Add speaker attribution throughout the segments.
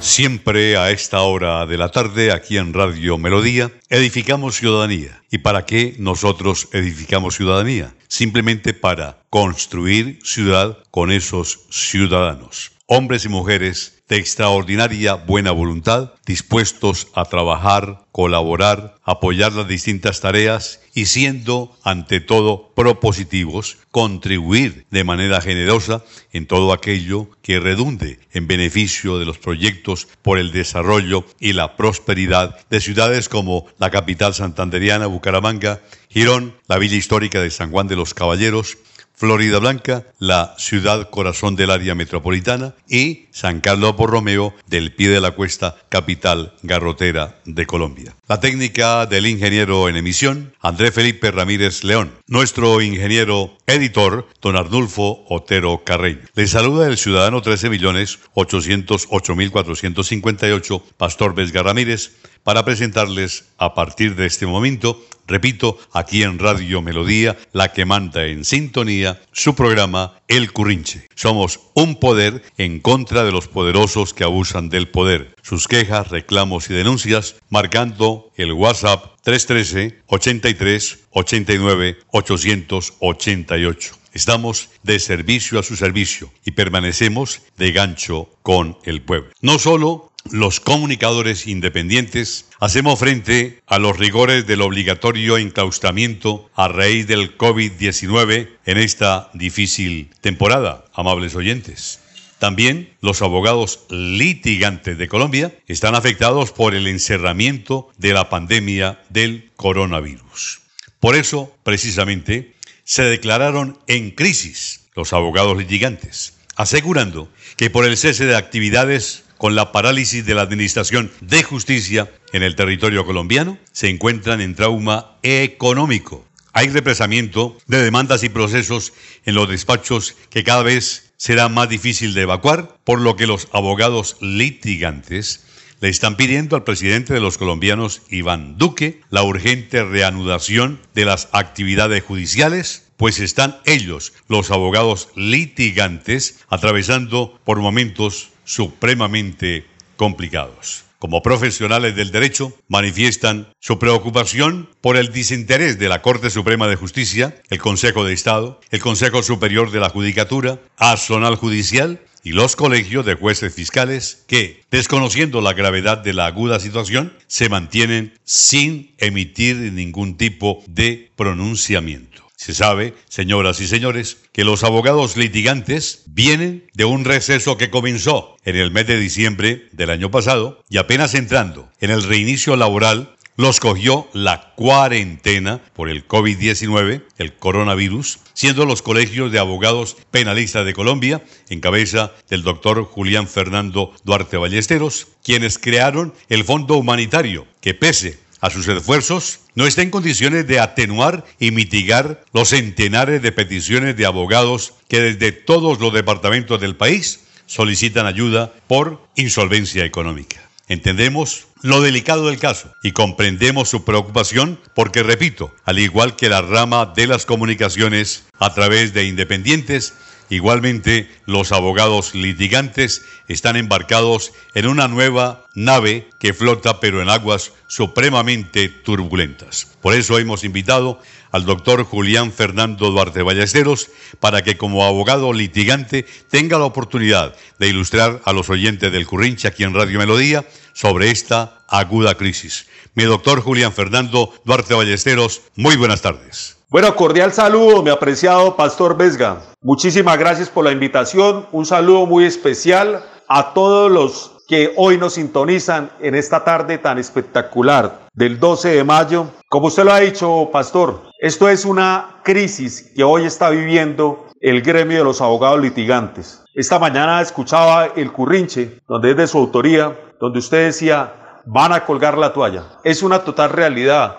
Speaker 1: Siempre a esta hora de la tarde, aquí en Radio Melodía, edificamos ciudadanía. ¿Y para qué nosotros edificamos ciudadanía? Simplemente para construir ciudad con esos ciudadanos. Hombres y mujeres de extraordinaria buena voluntad, dispuestos a trabajar, colaborar, apoyar las distintas tareas y siendo, ante todo, propositivos, contribuir de manera generosa en todo aquello que redunde en beneficio de los proyectos por el desarrollo y la prosperidad de ciudades como la capital santanderiana, Bucaramanga, Girón, la villa histórica de San Juan de los Caballeros, Florida Blanca, la ciudad corazón del área metropolitana, y San Carlos Borromeo del pie de la cuesta, capital garrotera de Colombia. La técnica del ingeniero en emisión, André Felipe Ramírez León. Nuestro ingeniero editor, don Arnulfo Otero Carreño. Le saluda el ciudadano 13.808.458, Pastor Vesga Ramírez, para presentarles a partir de este momento Repito, aquí en Radio Melodía, la que manda en sintonía, su programa El Currinche. Somos un poder en contra de los poderosos que abusan del poder. Sus quejas, reclamos y denuncias, marcando el WhatsApp 313 83 89 888. Estamos de servicio a su servicio y permanecemos de gancho con el pueblo. No solo los comunicadores independientes hacemos frente a los rigores del obligatorio enclaustramiento a raíz del COVID-19 en esta difícil temporada, amables oyentes. También los abogados litigantes de Colombia están afectados por el encerramiento de la pandemia del coronavirus. Por eso, precisamente, se declararon en crisis los abogados litigantes, asegurando que por el cese de actividades con la parálisis de la Administración de Justicia en el territorio colombiano, se encuentran en trauma económico. Hay represamiento de demandas y procesos en los despachos que cada vez será más difícil de evacuar, por lo que los abogados litigantes le están pidiendo al presidente de los colombianos, Iván Duque, la urgente reanudación de las actividades judiciales, pues están ellos, los abogados litigantes, atravesando por momentos supremamente complicados. Como profesionales del derecho, manifiestan su preocupación por el desinterés de la Corte Suprema de Justicia, el Consejo de Estado, el Consejo Superior de la Judicatura, Asonal Judicial y los colegios de jueces fiscales que, desconociendo la gravedad de la aguda situación, se mantienen sin emitir ningún tipo de pronunciamiento. Se sabe, señoras y señores, que los abogados litigantes vienen de un receso que comenzó en el mes de diciembre del año pasado y apenas entrando en el reinicio laboral los cogió la cuarentena por el COVID-19, el coronavirus, siendo los colegios de abogados penalistas de Colombia, en cabeza del doctor Julián Fernando Duarte Ballesteros, quienes crearon el Fondo Humanitario, que pese a sus esfuerzos, no está en condiciones de atenuar y mitigar los centenares de peticiones de abogados que desde todos los departamentos del país solicitan ayuda por insolvencia económica. Entendemos lo delicado del caso y comprendemos su preocupación porque, repito, al igual que la rama de las comunicaciones a través de independientes, Igualmente, los abogados litigantes están embarcados en una nueva nave que flota pero en aguas supremamente turbulentas. Por eso hemos invitado al doctor Julián Fernando Duarte Ballesteros para que como abogado litigante tenga la oportunidad de ilustrar a los oyentes del Currinche aquí en Radio Melodía sobre esta aguda crisis. Mi doctor Julián Fernando Duarte Ballesteros, muy buenas tardes.
Speaker 2: Bueno, cordial saludo, mi apreciado Pastor Vesga. Muchísimas gracias por la invitación. Un saludo muy especial a todos los que hoy nos sintonizan en esta tarde tan espectacular del 12 de mayo. Como usted lo ha dicho, Pastor, esto es una crisis que hoy está viviendo el gremio de los abogados litigantes. Esta mañana escuchaba el currinche, donde es de su autoría, donde usted decía, van a colgar la toalla. Es una total realidad.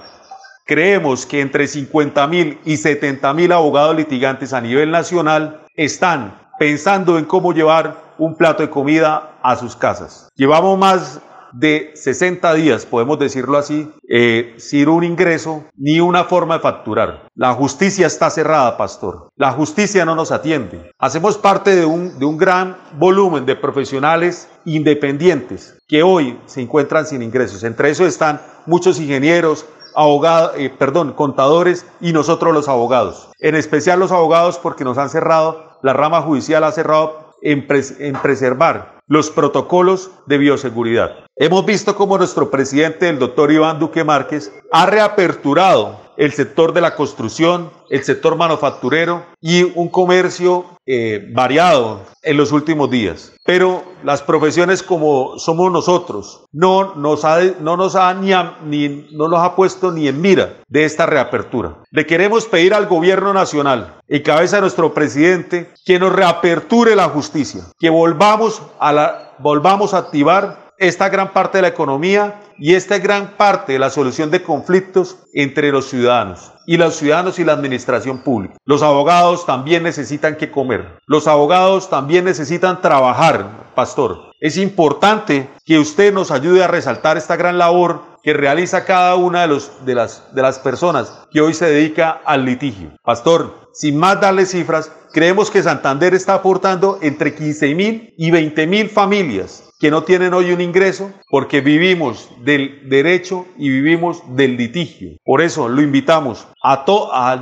Speaker 2: Creemos que entre 50 mil y 70 mil abogados litigantes a nivel nacional están pensando en cómo llevar un plato de comida a sus casas. Llevamos más de 60 días, podemos decirlo así, eh, sin un ingreso ni una forma de facturar. La justicia está cerrada, pastor. La justicia no nos atiende. Hacemos parte de un, de un gran volumen de profesionales independientes que hoy se encuentran sin ingresos. Entre esos están muchos ingenieros, abogados, eh, perdón, contadores y nosotros los abogados. En especial los abogados porque nos han cerrado, la rama judicial ha cerrado en, en preservar los protocolos de bioseguridad. Hemos visto cómo nuestro presidente, el doctor Iván Duque Márquez, ha reaperturado el sector de la construcción, el sector manufacturero y un comercio eh, variado en los últimos días. Pero las profesiones como somos nosotros no nos ha, no nos ha ni, ni no nos ha puesto ni en mira de esta reapertura. Le queremos pedir al gobierno nacional, en cabeza de nuestro presidente, que nos reaperture la justicia, que volvamos a la volvamos a activar esta gran parte de la economía y esta gran parte de la solución de conflictos entre los ciudadanos y los ciudadanos y la administración pública. Los abogados también necesitan que comer. Los abogados también necesitan trabajar, pastor. Es importante que usted nos ayude a resaltar esta gran labor que realiza cada una de, las, de las personas que hoy se dedica al litigio. Pastor, sin más darle cifras, creemos que Santander está aportando entre 15 mil y 20 mil familias que no tienen hoy un ingreso porque vivimos del derecho y vivimos del litigio. Por eso lo invitamos a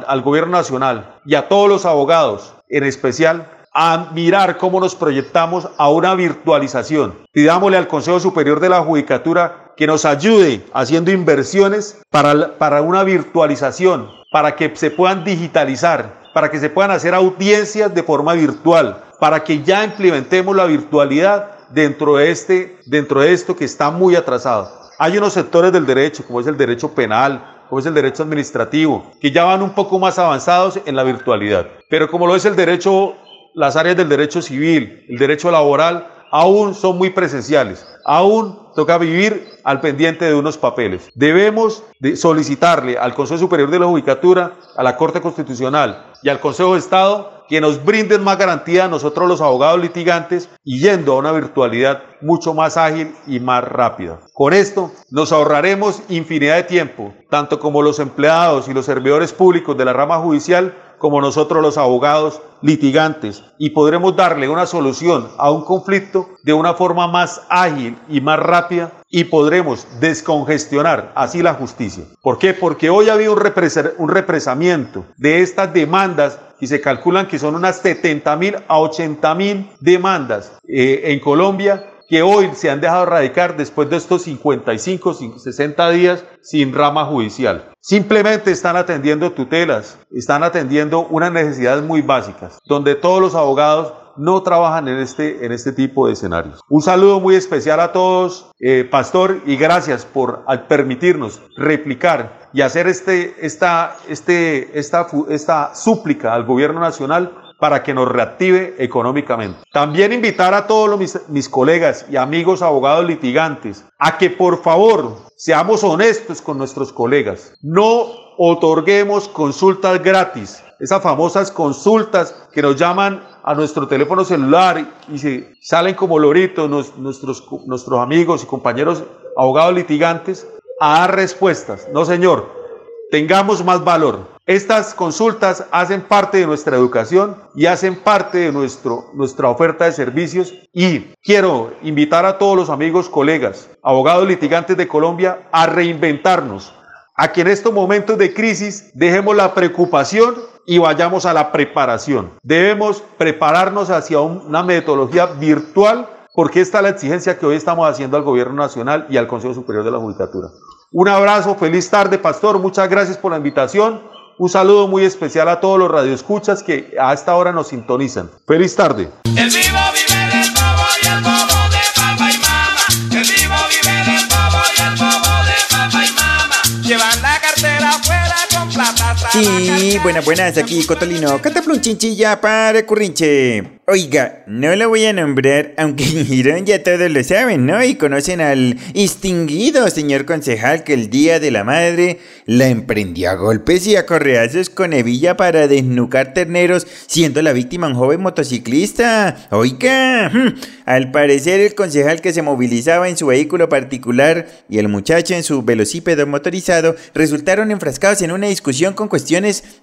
Speaker 2: al gobierno nacional y a todos los abogados, en especial, a mirar cómo nos proyectamos a una virtualización. Pidámosle al Consejo Superior de la Judicatura que nos ayude haciendo inversiones para, para una virtualización, para que se puedan digitalizar, para que se puedan hacer audiencias de forma virtual, para que ya implementemos la virtualidad dentro de, este, dentro de esto que está muy atrasado. Hay unos sectores del derecho, como es el derecho penal, como es el derecho administrativo, que ya van un poco más avanzados en la virtualidad. Pero como lo es el derecho, las áreas del derecho civil, el derecho laboral, aún son muy presenciales. Aún toca vivir al pendiente de unos papeles. Debemos de solicitarle al Consejo Superior de la Judicatura, a la Corte Constitucional y al Consejo de Estado que nos brinden más garantía a nosotros los abogados litigantes y yendo a una virtualidad mucho más ágil y más rápida. Con esto nos ahorraremos infinidad de tiempo, tanto como los empleados y los servidores públicos de la rama judicial, como nosotros los abogados litigantes, y podremos darle una solución a un conflicto de una forma más ágil y más rápida y podremos descongestionar así la justicia. ¿Por qué? Porque hoy ha habido un, represamiento de estas demandas y se calculan que son unas 70 mil a 80 mil demandas eh, en Colombia que hoy se han dejado radicar después de estos 55, 60 días sin rama judicial. Simplemente están atendiendo tutelas, están atendiendo unas necesidades muy básicas, donde todos los abogados no trabajan en este, en este tipo de escenarios. Un saludo muy especial a todos, eh, Pastor, y gracias por permitirnos replicar y hacer este, esta, este, esta, esta súplica al gobierno nacional para que nos reactive económicamente. También invitar a todos mis, colegas y amigos abogados litigantes a que por favor seamos honestos con nuestros colegas. No otorguemos consultas gratis, esas famosas consultas que nos llaman a nuestro teléfono celular y se salen como loritos nuestros, nuestros amigos y compañeros abogados litigantes a dar respuestas. No, señor, tengamos más valor. Estas consultas hacen parte de nuestra educación y hacen parte de nuestro, nuestra oferta de servicios y quiero invitar a todos los amigos, colegas, abogados litigantes de Colombia a reinventarnos, a que en estos momentos de crisis dejemos la preocupación y vayamos a la preparación. Debemos prepararnos hacia una metodología virtual porque esta es la exigencia que hoy estamos haciendo al Gobierno Nacional y al Consejo Superior de la Judicatura. Un abrazo, feliz tarde, Pastor, muchas gracias por la invitación. Un saludo muy especial a todos los radioescuchas que a esta hora nos sintonizan. Feliz tarde. El vivo vive bobo y el
Speaker 3: Sí, buenas, buenas, aquí Cotolino, cataplum chinchilla para currinche. Oiga, no lo voy a nombrar, aunque en Girón ya todos lo saben, ¿no? Y conocen al distinguido señor concejal que el día de la madre la emprendió a golpes y a correazos con hebilla para desnucar terneros, siendo la víctima un joven motociclista. Oiga, hmm, al parecer el concejal que se movilizaba en su vehículo particular y el muchacho en su velocípedo motorizado resultaron enfrascados en una discusión con cuestiones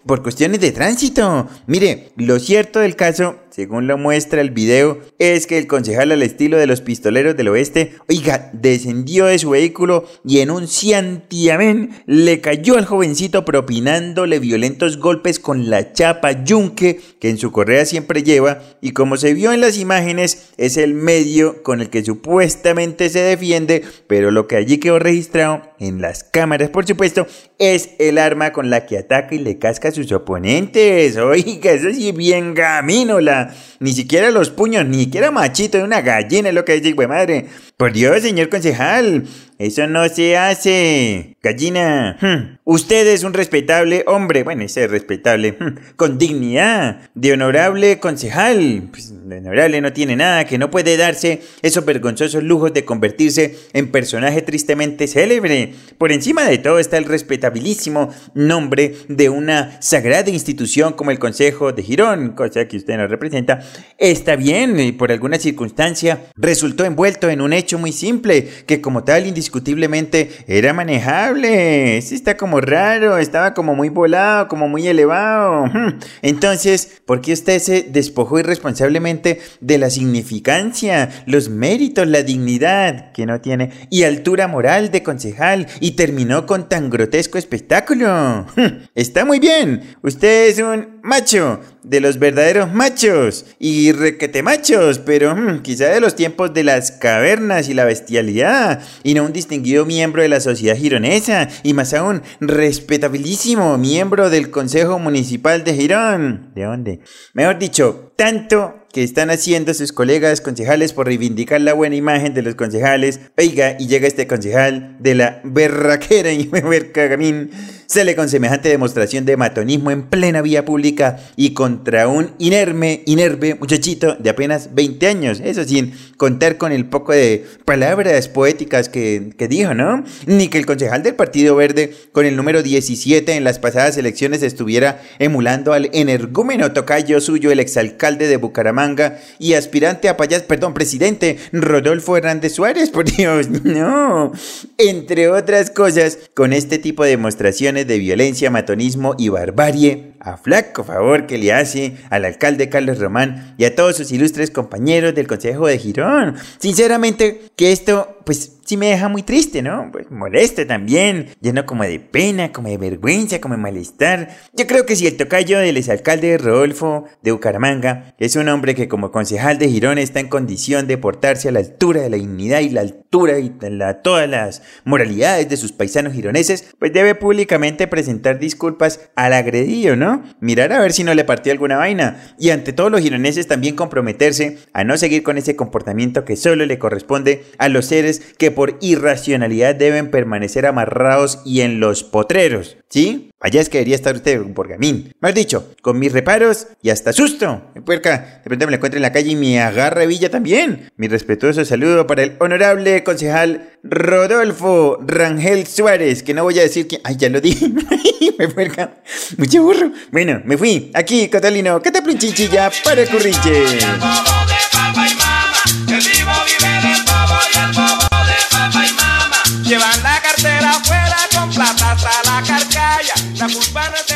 Speaker 3: por cuestiones de tránsito. Mire, lo cierto del caso según lo muestra el video, es que el concejal al estilo de los pistoleros del oeste, oiga, descendió de su vehículo y en un ciantiamén le cayó al jovencito propinándole violentos golpes con la chapa yunque que en su correa siempre lleva y como se vio en las imágenes es el medio con el que supuestamente se defiende, pero lo que allí quedó registrado en las cámaras, por supuesto, es el arma con la que ataca y le casca a sus oponentes. Oiga, eso sí bien Ni siquiera los puños, ni siquiera machito de una gallina es lo que dice, güey madre. Por Dios, señor concejal, eso no se hace. Gallina, hmm. usted es un respetable hombre, bueno, ese respetable, hmm. con dignidad, de honorable concejal. Pues, de honorable no tiene nada, que no puede darse esos vergonzosos lujos de convertirse en personaje tristemente célebre. Por encima de todo está el respetabilísimo nombre de una sagrada institución como el Consejo de Girón, cosa que usted no representa. Está bien, y por alguna circunstancia resultó envuelto en un hecho muy simple, que como tal indiscutiblemente era manejable. Sí está como raro, estaba como muy volado, como muy elevado. Entonces, ¿por qué usted se despojó irresponsablemente de la significancia, los méritos, la dignidad que no tiene y altura moral de concejal y terminó con tan grotesco espectáculo? Está muy bien, usted es un macho, de los verdaderos machos y requete machos, pero hmm, quizá de los tiempos de las cavernas y la bestialidad, y no un distinguido miembro de la sociedad gironesa, y más aún, respetabilísimo miembro del Consejo Municipal de Girón. ¿De dónde? Mejor dicho, tanto que están haciendo sus colegas concejales por reivindicar la buena imagen de los concejales. Oiga, y llega este concejal de la berraquera y cagamín sale con semejante demostración de matonismo en plena vía pública y contra un inerme, inerme muchachito de apenas 20 años. Eso sin contar con el poco de palabras poéticas que, que dijo, ¿no? Ni que el concejal del Partido Verde con el número 17 en las pasadas elecciones estuviera emulando al energúmeno tocayo suyo, el exalcalde de Bucaramanga y aspirante a payas, perdón, presidente Rodolfo Hernández Suárez, por Dios, no. Entre otras cosas, con este tipo de demostraciones de violencia, matonismo y barbarie, a flaco favor que le hace al alcalde Carlos Román y a todos sus ilustres compañeros del Consejo de Girón. Sinceramente, que esto, pues sí me deja muy triste, ¿no? Pues molesta también, lleno como de pena, como de vergüenza, como de malestar. Yo creo que si el tocayo del exalcalde Rodolfo de Bucaramanga es un hombre que como concejal de Girón está en condición de portarse a la altura de la dignidad y la altura y la, todas las moralidades de sus paisanos gironeses, pues debe públicamente presentar disculpas al agredido, ¿no? Mirar a ver si no le partió alguna vaina y ante todos los gironeses también comprometerse a no seguir con ese comportamiento que solo le corresponde a los seres que por irracionalidad deben permanecer amarrados y en los potreros. ¿Sí? Allá es que debería estar usted, gamín. Más dicho, con mis reparos y hasta susto. Puerca, me la encuentro en la calle y me agarra Villa también. Mi respetuoso saludo para el honorable concejal Rodolfo Rangel Suárez, que no voy a decir que... Ay, ya lo dije. me puerca. Mucho burro. Bueno, me fui. Aquí, Catalino, que te ya para el curriche. Llevan la cartera afuera con plata hasta la carcaya. La culpa no es de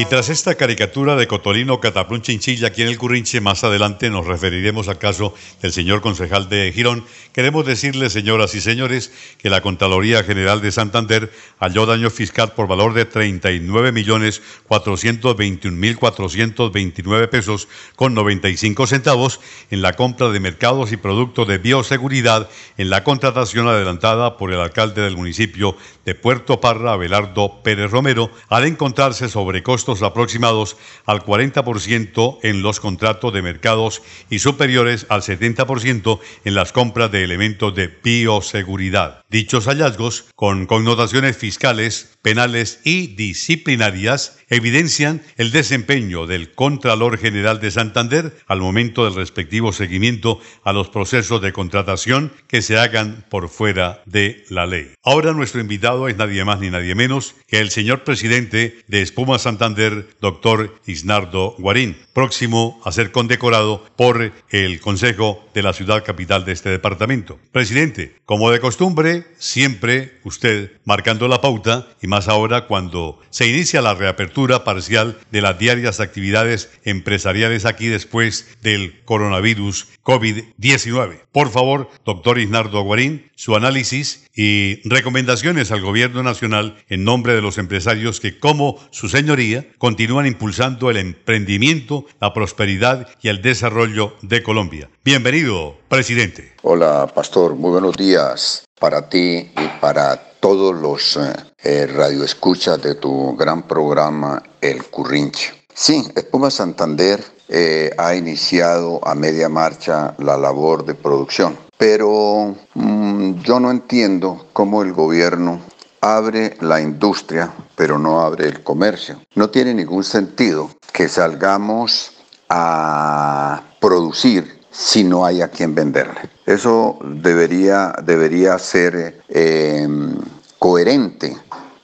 Speaker 1: Y tras esta caricatura de Cotolino Cataplún Chinchilla aquí en el Currinche, más adelante nos referiremos al caso del señor concejal de Girón. Queremos decirles, señoras y señores, que la Contraloría General de Santander halló daño fiscal por valor de 39.421.429 pesos con 95 centavos en la compra de mercados y productos de bioseguridad en la contratación adelantada por el alcalde del municipio de Puerto Parra, Abelardo Pérez Romero, al encontrarse sobre costos aproximados al 40% en los contratos de mercados y superiores al 70% en las compras de elementos de bioseguridad. Dichos hallazgos, con connotaciones fiscales, penales y disciplinarias, evidencian el desempeño del Contralor General de Santander al momento del respectivo seguimiento a los procesos de contratación que se hagan por fuera de la ley. Ahora nuestro invitado es nadie más ni nadie menos que el señor presidente de Espuma Santander, doctor Isnardo Guarín, próximo a ser condecorado por el Consejo de la ciudad capital de este departamento. Presidente, como de costumbre, siempre usted marcando la pauta y más ahora cuando se inicia la reapertura parcial de las diarias actividades empresariales aquí después del coronavirus COVID-19. Por favor, doctor Isnardo Guarín, su análisis y recomendaciones al gobierno nacional en nombre de los empresarios que, como su señoría, continúan impulsando el emprendimiento, la prosperidad y el desarrollo de Colombia. Bienvenido, presidente.
Speaker 4: Hola, pastor. Muy buenos días para ti y para todos los eh, eh, radioescuchas de tu gran programa El Currinche. Sí, Espuma Santander eh, ha iniciado a media marcha la labor de producción, pero mm, yo no entiendo cómo el gobierno abre la industria, pero no abre el comercio. No tiene ningún sentido que salgamos a producir si no hay a quien venderle. Eso debería, debería ser em, coherente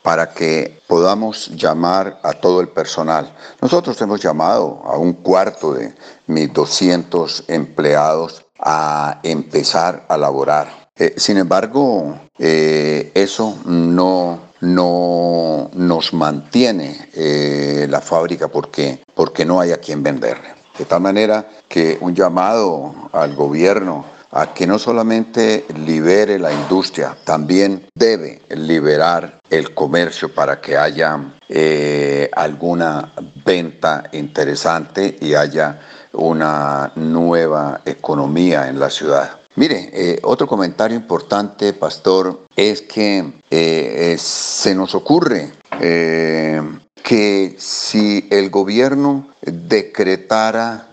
Speaker 4: para que podamos llamar a todo el personal. Nosotros hemos llamado a un cuarto de mis 200 empleados a empezar a laborar. Eh, sin embargo, eh, eso no, no nos mantiene eh, la fábrica porque, porque no hay a quien venderle. De tal manera que un llamado al gobierno a que no solamente libere la industria, también debe liberar el comercio para que haya eh, alguna venta interesante y haya una nueva economía en la ciudad. Mire, eh, otro comentario importante, pastor, es que eh, se nos ocurre que si el gobierno decretara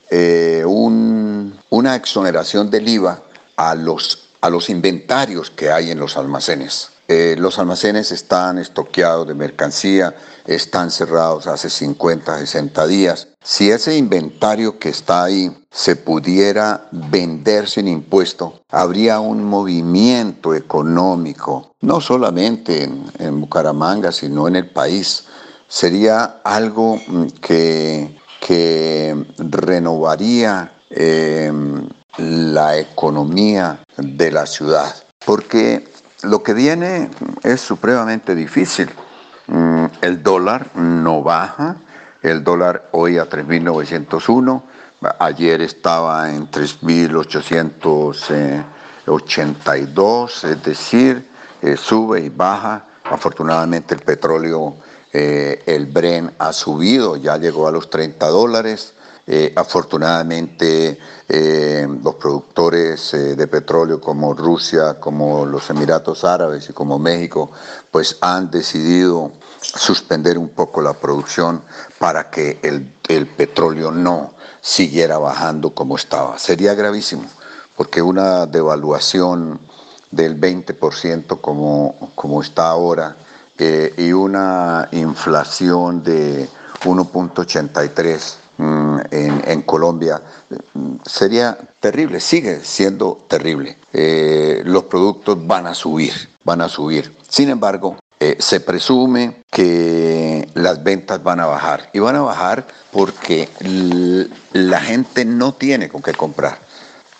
Speaker 4: una exoneración del IVA a los, a los inventarios que hay en los almacenes, eh, los almacenes están estoqueados de mercancía, están cerrados hace 50, 60 días. Si ese inventario que está ahí se pudiera vender sin impuesto, habría un movimiento económico, no solamente en, Bucaramanga, sino en el país. Sería algo mm, que, que renovaría eh, la economía de la ciudad. Porque lo que viene es supremamente difícil. Mm, el dólar no baja, el dólar hoy a 3.901, ayer estaba en 3.882, es decir, eh, sube y baja. Afortunadamente el petróleo, eh, el Bren ha subido, ya llegó a los 30 dólares. Eh, afortunadamente, eh, los productores de petróleo como Rusia, como los Emiratos Árabes y como México, pues han decidido suspender un poco la producción para que el, petróleo no siguiera bajando como estaba. Sería gravísimo, porque una devaluación del 20% como, como está ahora y una inflación de 1.83 Mm, en, Colombia mm, sería terrible, sigue siendo terrible. Eh, los productos van a subir, van a subir. Sin embargo, eh, se presume que las ventas van a bajar y van a bajar porque la gente no tiene con qué comprar.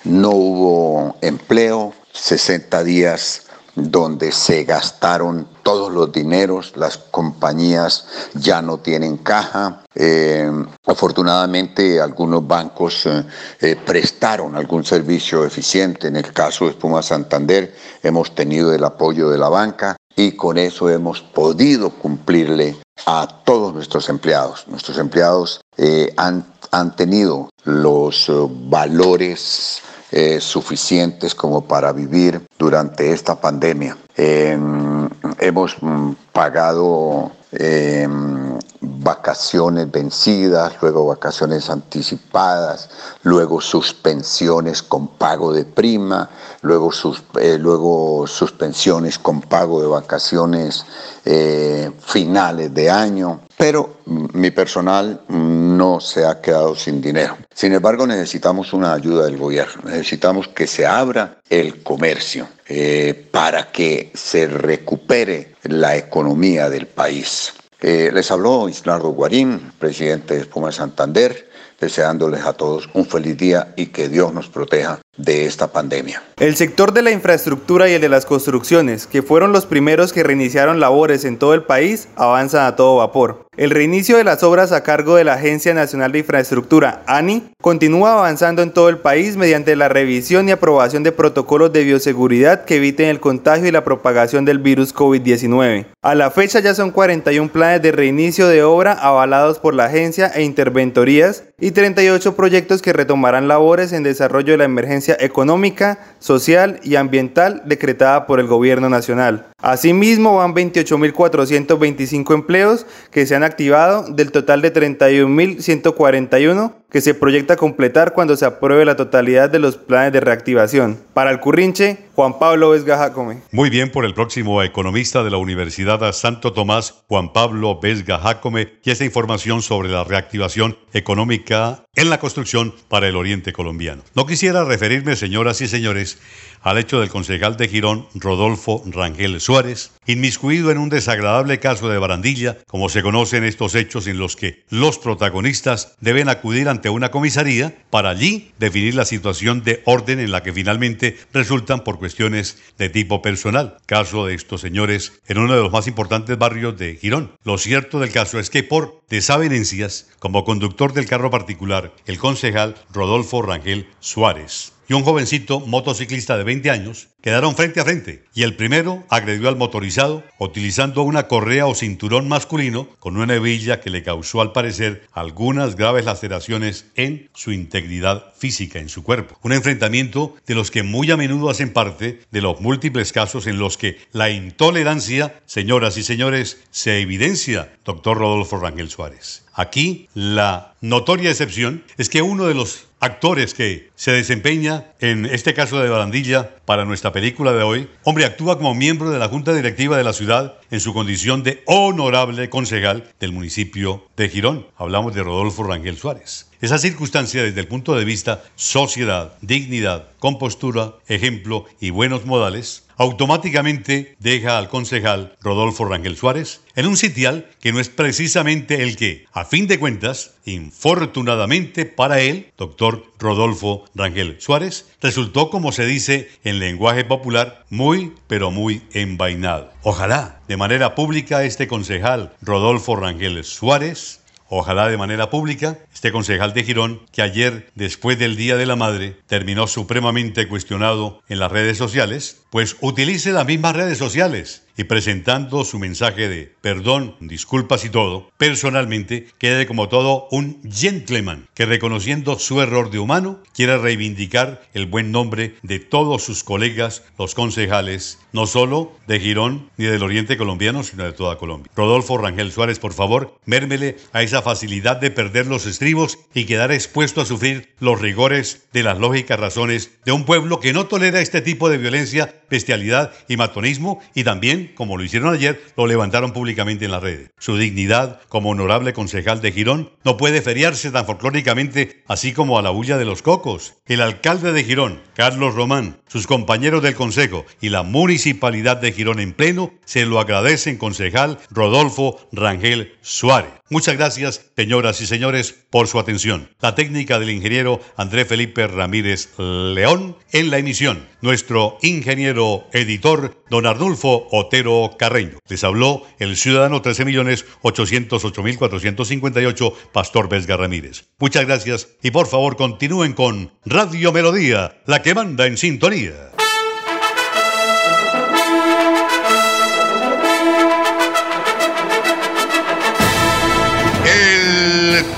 Speaker 4: No hubo empleo, 60 días donde se gastaron todos los dineros, las compañías ya no tienen caja. Eh, afortunadamente algunos bancos eh, eh, prestaron algún servicio eficiente. En el caso de Espuma Santander hemos tenido el apoyo de la banca y con eso hemos podido cumplirle a todos nuestros empleados. Nuestros empleados han, han, tenido los valores suficientes como para vivir durante esta pandemia. Em, hemos mm, pagado em, vacaciones vencidas, luego vacaciones anticipadas, luego suspensiones con pago de prima, luego, eh, luego suspensiones con pago de vacaciones eh, finales de año, pero mi personal no se ha quedado sin dinero. Sin embargo, necesitamos una ayuda del gobierno, necesitamos que se abra el comercio eh, para que se recupere la economía del país. Eh, les habló Isnardo Guarín, presidente de Espuma Santander, deseándoles a todos un feliz día y que Dios nos proteja de esta pandemia.
Speaker 5: El sector de la infraestructura y el de las construcciones, que fueron los primeros que reiniciaron labores en todo el país, avanzan a todo vapor. El reinicio de las obras a cargo de la Agencia Nacional de Infraestructura, ANI, continúa avanzando en todo el país mediante la revisión y aprobación de protocolos de bioseguridad que eviten el contagio y la propagación del virus COVID-19. A la fecha ya son 41 planes de reinicio de obra avalados por la agencia e interventorías y 38 proyectos que retomarán labores en desarrollo de la emergencia económica, social y ambiental decretada por el gobierno nacional. Asimismo, van 28.425 empleos que se han activado del total de 31.141 que se proyecta completar cuando se apruebe la totalidad de los planes de reactivación. Para el Currinche, Juan Pablo Vesga Jacome.
Speaker 1: Muy bien por el próximo economista de la Universidad Santo Tomás, Juan Pablo Vesga Jacome, y esta información sobre la reactivación económica en la construcción para el oriente colombiano. No quisiera referirme, señoras y señores, al hecho del concejal de Girón, Rodolfo Rangel Suárez, inmiscuido en un desagradable caso de barandilla, como se conocen estos hechos en los que los protagonistas deben acudir ante una comisaría para allí definir la situación de orden en la que finalmente resultan por cuestiones de tipo personal. Caso de estos señores en uno de los más importantes barrios de Girón. Lo cierto del caso es que por desavenencias, como conductor del carro particular, el concejal Rodolfo Rangel Suárez y un jovencito motociclista de 20 años quedaron frente a frente y el primero agredió al motorizado utilizando una correa o cinturón masculino con una hebilla que le causó al parecer algunas graves laceraciones en su integridad física, en su cuerpo. Un enfrentamiento de los que muy a menudo hacen parte de los múltiples casos en los que la intolerancia, señoras y señores, se evidencia, doctor Rodolfo Rangel Suárez. Aquí la notoria excepción es que uno de los actores que se desempeña en este caso de Barandilla para nuestra película de hoy, hombre, actúa como miembro de la Junta Directiva de la ciudad en su condición de honorable concejal del municipio de Girón. Hablamos de Rodolfo Rangel Suárez. Esa circunstancia desde el punto de vista sociedad, dignidad, compostura, ejemplo y buenos modales, automáticamente deja al concejal Rodolfo Rangel Suárez en un sitial que no es precisamente el que, a fin de cuentas, infortunadamente para él, doctor Rodolfo Rangel Suárez, resultó, como se dice en lenguaje popular, muy, pero muy envainado. Ojalá, de manera pública, este concejal Rodolfo Rangel Suárez Ojalá de manera pública, este concejal de Girón, que ayer, después del Día de la Madre, terminó supremamente cuestionado en las redes sociales, pues utilice las mismas redes sociales y presentando su mensaje de perdón, disculpas y todo, personalmente quede como todo un gentleman que reconociendo su error de humano quiere reivindicar el buen nombre de todos sus colegas, los concejales, no solo de Girón ni del Oriente colombiano, sino de toda Colombia. Rodolfo Rangel Suárez, por favor, mérmele a esa facilidad de perder los estribos y quedar expuesto a sufrir los rigores de las lógicas razones de un pueblo que no tolera este tipo de violencia, bestialidad y matonismo y también como lo hicieron ayer, lo levantaron públicamente en la red. Su dignidad como honorable concejal de Girón no puede feriarse tan folclóricamente así como a la huya de los cocos. El alcalde de Girón, Carlos Román, sus compañeros del consejo y la municipalidad de Girón en pleno se lo agradecen concejal Rodolfo Rangel Suárez. Muchas gracias, señoras y señores, por su atención. La técnica del ingeniero André Felipe Ramírez León en la emisión. Nuestro ingeniero editor, don Arnulfo Otero Carreño. Les habló el ciudadano 13.808.458, Pastor Vesga Ramírez. Muchas gracias y por favor continúen con Radio Melodía, la que manda en sintonía.